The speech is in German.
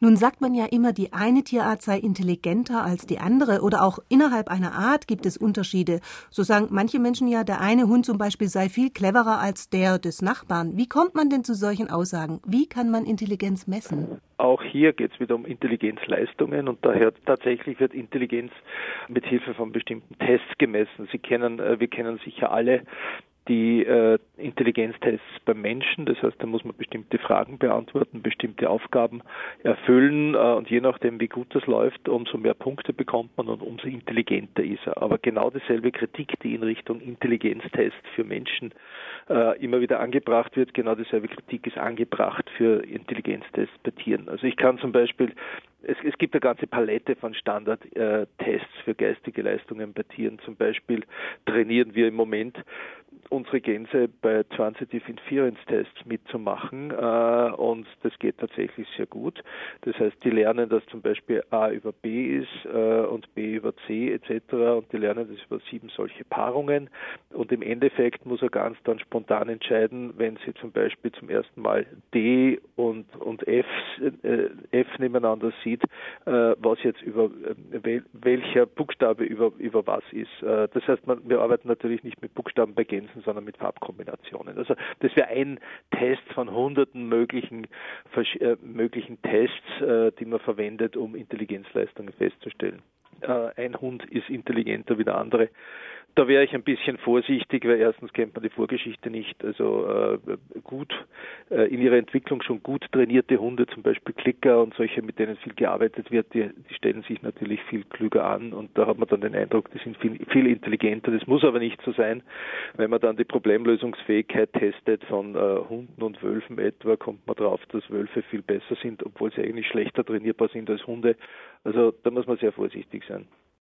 Nun sagt man ja immer, die eine Tierart sei intelligenter als die andere oder auch innerhalb einer Art gibt es Unterschiede. So sagen manche Menschen ja, der eine Hund zum Beispiel sei viel cleverer als der des Nachbarn. Wie kommt man denn zu solchen Aussagen? Wie kann man Intelligenz messen? Auch hier geht es wieder um Intelligenzleistungen und daher tatsächlich wird Intelligenz mit Hilfe von bestimmten Tests gemessen. Sie kennen, äh, wir kennen sicher alle die äh, Intelligenztests beim Menschen. Das heißt, da muss man bestimmte Fragen beantworten, bestimmte Aufgaben erfüllen äh, und je nachdem, wie gut das läuft, umso mehr Punkte bekommt man und umso intelligenter ist er. Aber genau dieselbe Kritik, die in Richtung Intelligenztest für Menschen äh, immer wieder angebracht wird, genau dieselbe Kritik ist angebracht für Intelligenztests bei Tieren. Also ich kann zum Beispiel es, es, gibt eine ganze Palette von Standardtests äh, für geistige Leistungen bei Tieren. Zum Beispiel trainieren wir im Moment unsere Gänse bei Transitive Inference Tests mitzumachen äh, und das geht tatsächlich sehr gut. Das heißt, die lernen, dass zum Beispiel A über B ist äh, und B über C etc. und die lernen das über sieben solche Paarungen und im Endeffekt muss er ganz dann spontan entscheiden, wenn sie zum Beispiel zum ersten Mal D und, und F, äh, F nebeneinander sieht, äh, was jetzt über äh, welcher Buchstabe über, über was ist. Äh, das heißt, man, wir arbeiten natürlich nicht mit Buchstaben bei Gänsen, sondern mit Farbkombinationen. Also das wäre ein Test von hunderten möglichen, äh, möglichen Tests, äh, die man verwendet, um Intelligenzleistungen festzustellen. Äh, ein Hund ist intelligenter wie der andere. Da wäre ich ein bisschen vorsichtig, weil erstens kennt man die Vorgeschichte nicht. Also äh, gut äh, in ihrer Entwicklung schon gut trainierte Hunde, zum Beispiel Klicker und solche, mit denen viel gearbeitet wird, die, die stellen sich natürlich viel klüger an und da hat man dann den Eindruck, die sind viel, viel intelligenter. Das muss aber nicht so sein. Wenn man dann die Problemlösungsfähigkeit testet von äh, Hunden und Wölfen etwa, kommt man drauf, dass Wölfe viel besser sind, obwohl sie eigentlich schlechter trainierbar sind als Hunde. Also da muss man sehr vorsichtig sein.